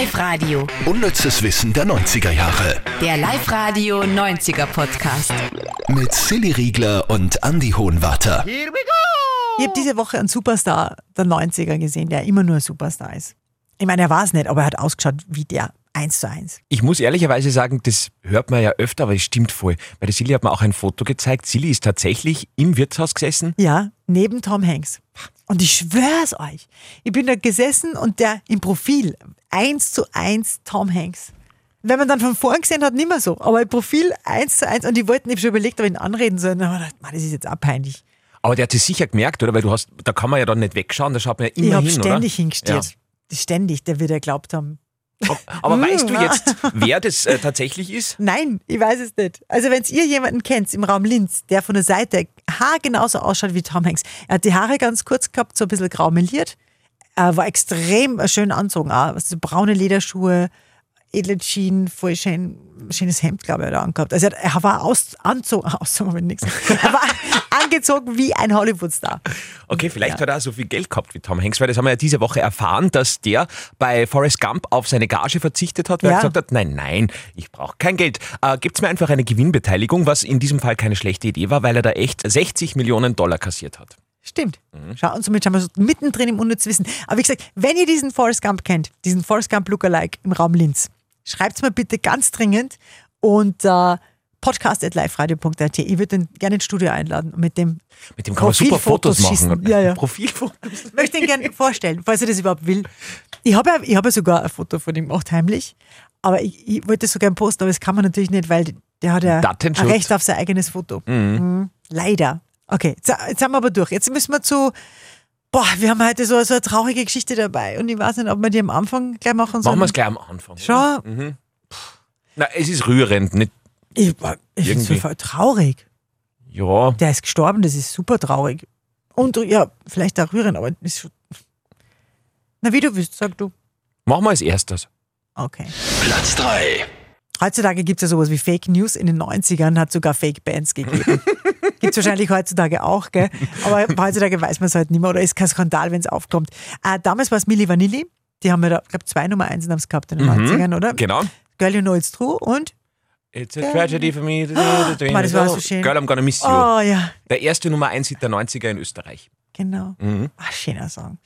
Live-Radio. Unnützes Wissen der 90er Jahre. Der Live-Radio 90er Podcast. Mit Silly Riegler und Andy Hohenwarter. Ich habe diese Woche einen Superstar der 90er gesehen, der immer nur ein Superstar ist. Ich meine, er war es nicht, aber er hat ausgeschaut wie der. Eins zu eins. Ich muss ehrlicherweise sagen, das hört man ja öfter, aber es stimmt voll. Bei der Silly hat mir auch ein Foto gezeigt. Silly ist tatsächlich im Wirtshaus gesessen. Ja, neben Tom Hanks. Und ich schwör's euch, ich bin da gesessen und der im Profil, eins zu eins Tom Hanks. Wenn man dann von vorn gesehen hat, nicht mehr so, aber im Profil eins zu eins und die wollten, ich schon überlegt, ob ich ihn anreden soll. Und dann habe ich gedacht, man, das ist jetzt auch peinlich. Aber der hat es sicher gemerkt, oder? Weil du hast, da kann man ja dann nicht wegschauen, da schaut man ja immer Ich habe hin, ständig oder? hingestellt. Ständig, der wird ja glaubt haben. Aber weißt du Hm, jetzt, wer das äh, tatsächlich ist? Nein, ich weiß es nicht. Also wenn ihr jemanden kennt im Raum Linz, der von der Seite haargenauso ausschaut wie Tom Hanks. Er hat die Haare ganz kurz gehabt, so ein bisschen grau meliert. Er war extrem schön anzogen. Also braune Lederschuhe, edle Jeans, voll schön, schönes Hemd, glaube ich, hat er angehabt. Also er war aus, anzogen, auszogen, aber nichts. Er war angezogen wie ein Hollywood-Star. Okay, vielleicht hat er auch so viel Geld gehabt wie Tom Hanks, weil das haben wir ja diese Woche erfahren, dass der bei Forrest Gump auf seine Gage verzichtet hat, weil Ja. er gesagt hat, nein, nein, ich brauche kein Geld. Äh, Gibt's mir einfach eine Gewinnbeteiligung, was in diesem Fall keine schlechte Idee war, weil er da echt 60 Millionen Dollar kassiert hat. Stimmt. Schau, und somit sind wir so mittendrin im Unnützwissen. Aber wie gesagt, wenn ihr diesen Forrest Gump kennt, diesen Forrest Gump Lookalike im Raum Linz, schreibt mir bitte ganz dringend und äh, podcast.liferadio.at. Ich würde den gerne ins Studio einladen und mit dem Mit dem kann man super Profilfotos Fotos machen. Ja, ja. Profilfotos. möchte ihn gerne vorstellen, falls er das überhaupt will. Ich habe ja, ich habe ja sogar ein Foto von ihm gemacht, heimlich. Aber ich, ich wollte es so gerne posten, aber das kann man natürlich nicht, weil der hat ja ein. Recht auf sein eigenes Foto. Mhm. Leider. Okay, jetzt, jetzt sind wir aber durch. Jetzt müssen wir zu. Boah, wir haben heute so, so eine traurige Geschichte dabei und ich weiß nicht, ob wir die am Anfang gleich machen sollen. Machen wir es gleich am Anfang. Schon? Na, es ist rührend, nicht? Ich, ich finde es voll traurig. Ja, Der ist gestorben, das ist super traurig. Und ja, vielleicht auch rührend, aber ist schon. Na, wie du willst, sag du. machen wir als erstes. Okay. Platz 3. Heutzutage gibt es ja sowas wie Fake News. In den 90ern hat es sogar Fake Bands gegeben. gibt es wahrscheinlich heutzutage auch, gell? Aber heutzutage weiß man es halt nicht mehr oder ist kein Skandal, wenn es aufkommt. Äh, damals war es Milli Vanilli. Die haben ja da, ich glaube, zwei Nummer eins haben es gehabt in den 90ern, oder? Genau. Girl, you know it's true. Und? It's a tragedy for me. Mann, das war so schön. Girl, I'm gonna miss you. Oh ja, Der erste Nummer 1 Hit der 90er in Österreich. genau. Ach, schöner Song.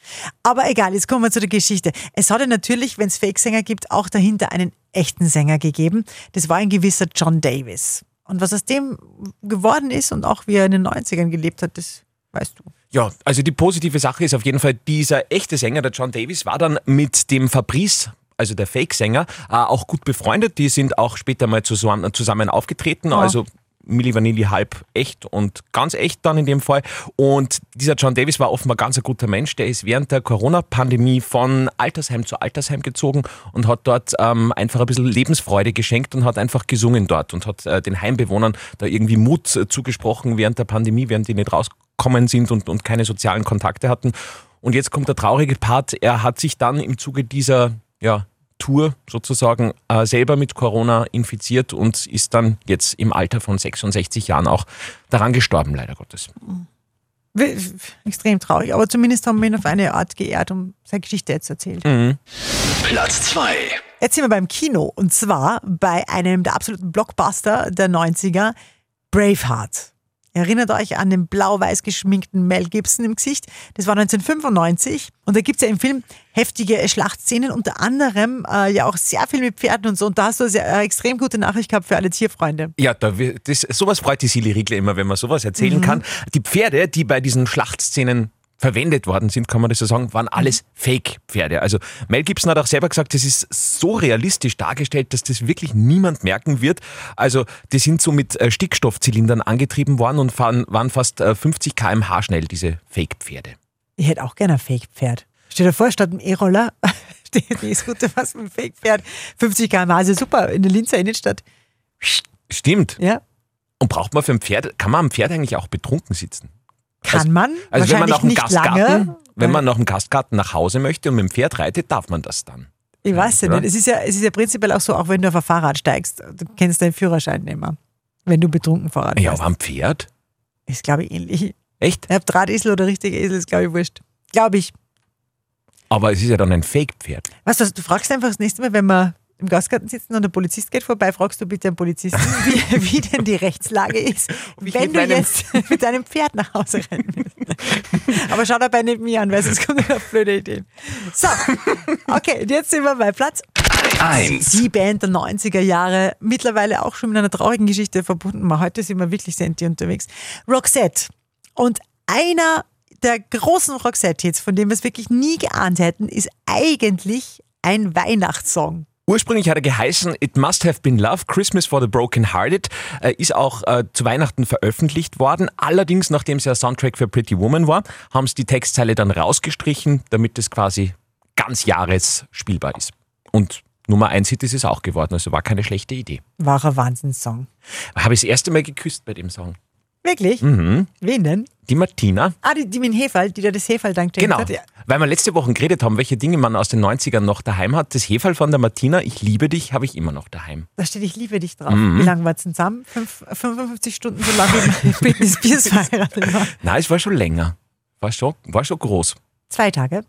Aber egal, jetzt kommen wir zu der Geschichte. Es hat ja natürlich, wenn es Fake-Sänger gibt, auch dahinter einen echten Sänger gegeben. Das war ein gewisser John Davis. Und was aus dem geworden ist und auch wie er in den 90ern gelebt hat, das weißt du. Ja, also die positive Sache ist auf jeden Fall, dieser echte Sänger, der John Davis, war dann mit dem Fabrice, also der Fake-Sänger, äh, auch gut befreundet. Die sind auch später mal zusammen, zusammen aufgetreten. Also Milli Vanilli halb echt und ganz echt dann in dem Fall. Und dieser John Davis war offenbar ganz ein guter Mensch. Der ist während der Corona-Pandemie von Altersheim zu Altersheim gezogen und hat dort ähm, einfach ein bisschen Lebensfreude geschenkt und hat einfach gesungen dort und hat äh, den Heimbewohnern da irgendwie Mut äh, zugesprochen während der Pandemie, während die nicht rausgekommen sind und, und keine sozialen Kontakte hatten. Und jetzt kommt der traurige Part. Er hat sich dann im Zuge dieser ja, Tour sozusagen äh, selber mit Corona infiziert und ist dann jetzt im Alter von 66 Jahren auch daran gestorben, leider Gottes. Extrem traurig, aber zumindest haben wir ihn auf eine Art geehrt und seine Geschichte jetzt erzählt. Platz 2. Jetzt sind wir beim Kino und zwar bei einem der absoluten Blockbuster der 90er, Braveheart. Erinnert euch an den blau-weiß geschminkten Mel Gibson im Gesicht? Das war 1995 und da gibt es ja im Film heftige Schlachtszenen, unter anderem äh, ja auch sehr viel mit Pferden und so. Und da hast du sehr, eine extrem gute Nachricht gehabt für alle Tierfreunde. Ja, da, das, sowas freut die Silly Riegler immer, wenn man sowas erzählen kann. Die Pferde, die bei diesen Schlachtszenen verwendet worden sind, kann man das so sagen, waren alles Fake-Pferde. Also Mel Gibson hat auch selber gesagt, das ist so realistisch dargestellt, dass das wirklich niemand merken wird. Also die sind so mit äh, Stickstoffzylindern angetrieben worden und fahren, waren fast äh, 50 km/h schnell, diese Fake-Pferde. Ich hätte auch gerne ein Fake-Pferd. Stell dir vor, statt einem E-Roller steht die Scooter was mit einem Fake-Pferd. 50 km/h, also super, in der Linzer Innenstadt. Stimmt. Ja, Und braucht man für ein Pferd, kann man am Pferd eigentlich auch betrunken sitzen? Kann Also- man. Also wenn man dem nicht Gastgarten, lange. wenn man nach dem Gastgarten nach Hause möchte und mit dem Pferd reitet, darf man das dann. Ich weiß ja nicht. Es ist ja, es ist ja prinzipiell auch so, auch wenn du auf ein Fahrrad steigst, du kennst deinen Führerschein nicht mehr. Wenn du betrunken Fahrrad Ja, aber am Pferd? Ist, glaube ich, ähnlich. Echt? Ob Drahtesel oder richtiger Esel ist, glaube ich, wurscht. Glaube ich. Aber es ist ja dann ein Fake-Pferd. Weißt du, du fragst einfach das nächste Mal, wenn wir im Gastgarten sitzen und der Polizist geht vorbei, fragst du bitte einen Polizisten, wie, wie denn die Rechtslage ist, wenn du jetzt mit deinem Pferd nach Hause rennen willst. Aber schau dabei nicht mich an, weil sonst kommen noch blöde Ideen. So, okay, und jetzt sind wir bei Platz 1. die Band der 90er Jahre, mittlerweile auch schon mit einer traurigen Geschichte verbunden. Mal Heute sind wir wirklich senti unterwegs. Roxette. Und einer der großen Roxette-Hits, von dem wir es wirklich nie geahnt hätten, ist eigentlich ein Weihnachtssong. Ursprünglich hat er geheißen It Must Have Been Love, Christmas for the Broken Hearted, äh, ist auch äh, zu Weihnachten veröffentlicht worden. Allerdings, nachdem es ja Soundtrack für Pretty Woman war, haben sie die Textzeile dann rausgestrichen, damit es quasi ganz Jahres spielbar ist. Und Nummer 1 Hit ist es auch geworden, also war keine schlechte Idee. War ein Wahnsinnssong. Habe ich das erste Mal geküsst bei dem Song. Wirklich? Mhm. Wen denn? Die Martina. Ah, die, die mit dem Hefall, die da das Hefall dank Genau. hat. Ja. Weil wir letzte Woche geredet haben, welche Dinge man aus den 90ern noch daheim hat. Das Hefall von der Martina, ich liebe dich, habe ich immer noch daheim. Da steht, ich liebe dich drauf. Mhm. Wie lange war es denn zusammen? Fünf, 55 Stunden, so lange wie Britney Spears verheiratet war. Nein, es war schon länger. War schon, war schon groß. Zwei Tage.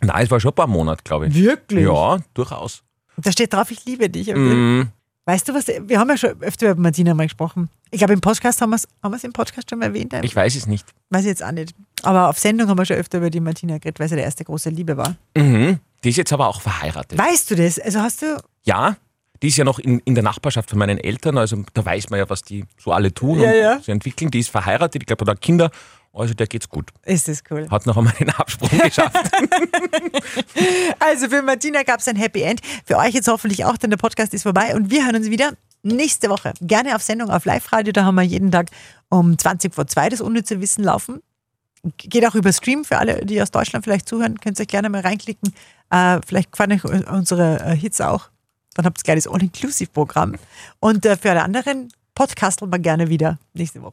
Nein, es war schon ein paar Monate, glaube ich. Wirklich? Ja, durchaus. Da steht drauf, ich liebe dich. Mm, Weißt du was? Wir haben ja schon öfter über Martina mal gesprochen. Ich glaube, im Podcast haben wir es haben wir's im Podcast schon mal erwähnt. ich weiß es nicht. Weiß ich jetzt auch nicht. Aber auf Sendung haben wir schon öfter über die Martina geredet, weil sie der erste große Liebe war. Mhm. Die ist jetzt aber auch verheiratet. Weißt du das? Also hast du. Ja, die ist ja noch in, in der Nachbarschaft von meinen Eltern, also da weiß man ja, was die so alle tun Ja, und ja. sie entwickeln. Die ist verheiratet, ich glaube, hat Kinder, also der geht's gut. Ist das cool. Hat noch einmal einen Absprung geschafft. Also für Martina gab es ein Happy End. Für euch jetzt hoffentlich auch, denn der Podcast ist vorbei und wir hören uns wieder nächste Woche. Gerne auf Sendung auf Live-Radio. Da haben wir jeden Tag um 20 vor 2 das unnütze Wissen laufen. Geht auch über Stream für alle, die aus Deutschland vielleicht zuhören. Könnt ihr euch gerne mal reinklicken. Äh, vielleicht gefallen euch unsere äh, Hits auch. Dann habt ihr gleich das All-Inclusive-Programm. Und äh, für alle anderen podcasteln wir gerne wieder nächste Woche.